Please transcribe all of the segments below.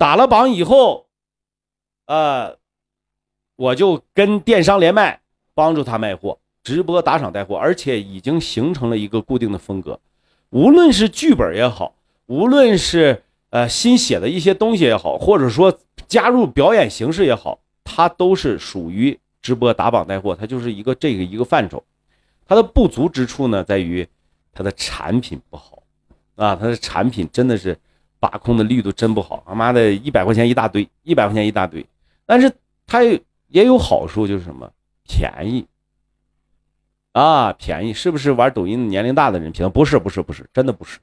打了榜以后，呃，我就跟电商连麦，帮助他卖货，直播打赏带货，而且已经形成了一个固定的风格。无论是剧本也好，无论是呃新写的一些东西也好，或者说加入表演形式也好，它都是属于直播打榜带货，它就是一个这个一个范畴。它的不足之处呢，在于它的产品不好啊，它的产品真的是把控的力度真不好，他妈的一百块钱一大堆，一百块钱一大堆。但是它也有好处，就是什么便宜啊，便宜是不是？玩抖音年龄大的人便？不是，不是，不是，真的不是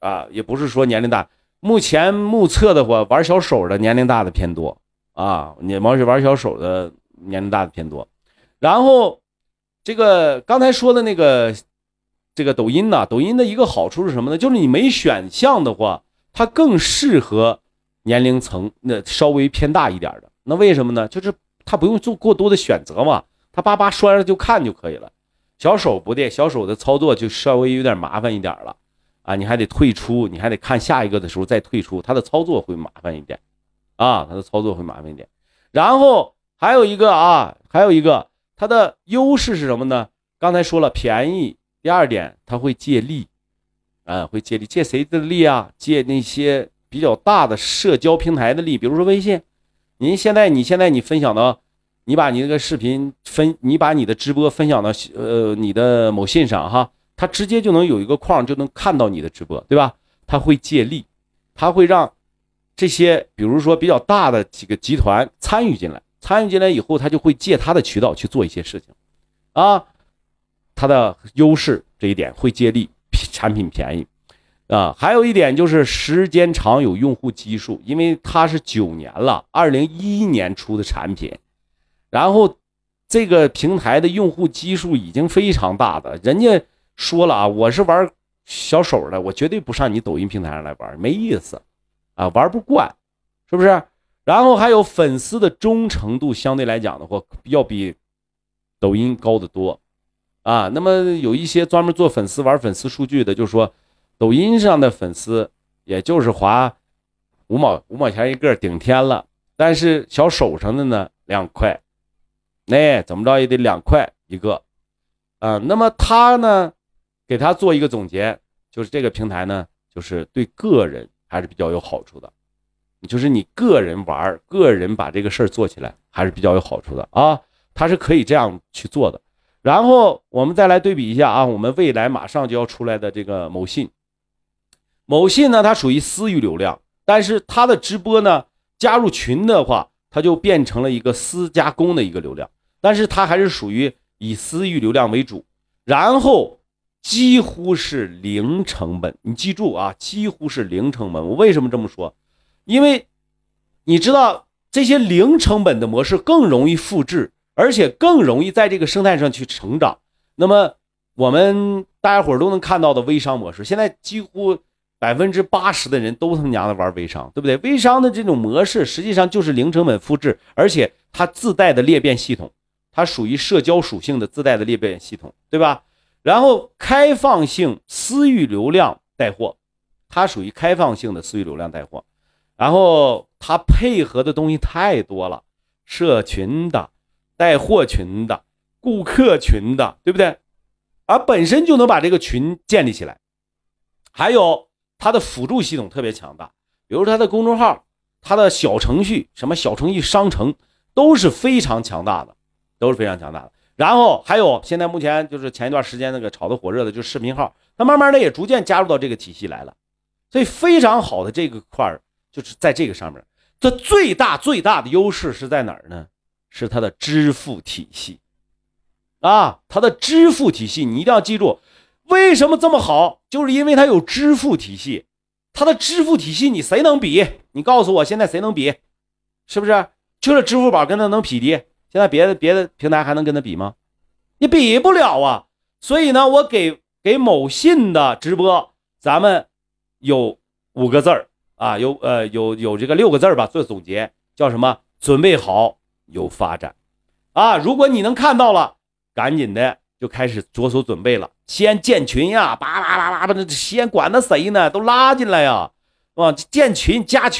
啊，也不是说年龄大。目前目测的话，玩小手的年龄大的偏多啊，你玩玩小手的年龄大的偏多，然后。这个刚才说的那个，这个抖音呢，抖音的一个好处是什么呢？就是你没选项的话，它更适合年龄层那稍微偏大一点的。那为什么呢？就是它不用做过多的选择嘛，它叭叭拴着就看就可以了。小手不对，小手的操作就稍微有点麻烦一点了啊，你还得退出，你还得看下一个的时候再退出，它的操作会麻烦一点啊，它的操作会麻烦一点。然后还有一个啊，还有一个。它的优势是什么呢？刚才说了便宜。第二点，它会借力，啊，会借力，借谁的力啊？借那些比较大的社交平台的力，比如说微信。您现在，你现在你分享到，你把你那个视频分，你把你的直播分享到呃你的某信上哈，它直接就能有一个框，就能看到你的直播，对吧？它会借力，它会让这些比如说比较大的几个集团参与进来。参与进来以后，他就会借他的渠道去做一些事情，啊，他的优势这一点会借力，产品便宜，啊，还有一点就是时间长有用户基数，因为它是九年了，二零一一年出的产品，然后这个平台的用户基数已经非常大的，人家说了啊，我是玩小手的，我绝对不上你抖音平台上来玩，没意思，啊，玩不惯，是不是？然后还有粉丝的忠诚度相对来讲的话，要比抖音高得多啊。那么有一些专门做粉丝玩粉丝数据的，就说抖音上的粉丝也就是划五毛五毛钱一个顶天了，但是小手上的呢两块，那怎么着也得两块一个啊。那么他呢给他做一个总结，就是这个平台呢，就是对个人还是比较有好处的。就是你个人玩，个人把这个事儿做起来还是比较有好处的啊，他是可以这样去做的。然后我们再来对比一下啊，我们未来马上就要出来的这个某信，某信呢它属于私域流量，但是它的直播呢加入群的话，它就变成了一个私加公的一个流量，但是它还是属于以私域流量为主，然后几乎是零成本。你记住啊，几乎是零成本。我为什么这么说？因为你知道这些零成本的模式更容易复制，而且更容易在这个生态上去成长。那么我们大家伙都能看到的微商模式，现在几乎百分之八十的人都他娘的玩微商，对不对？微商的这种模式实际上就是零成本复制，而且它自带的裂变系统，它属于社交属性的自带的裂变系统，对吧？然后开放性私域流量带货，它属于开放性的私域流量带货。然后它配合的东西太多了，社群的、带货群的、顾客群的，对不对？而本身就能把这个群建立起来，还有它的辅助系统特别强大，比如它的公众号、它的小程序、什么小程序商城都是非常强大的，都是非常强大的。然后还有现在目前就是前一段时间那个炒的火热的，就是视频号，它慢慢的也逐渐加入到这个体系来了，所以非常好的这个块儿。就是在这个上面，它最大最大的优势是在哪儿呢？是它的支付体系啊，它的支付体系，你一定要记住，为什么这么好？就是因为它有支付体系，它的支付体系你谁能比？你告诉我，现在谁能比？是不是？就是支付宝跟它能匹敌？现在别的别的平台还能跟它比吗？你比不了啊！所以呢，我给给某信的直播，咱们有五个字儿。啊，有呃有有这个六个字儿吧，做总结叫什么？准备好有发展，啊，如果你能看到了，赶紧的就开始着手准备了，先建群呀，叭叭叭叭的，先管他谁呢？都拉进来呀，啊，建群加群。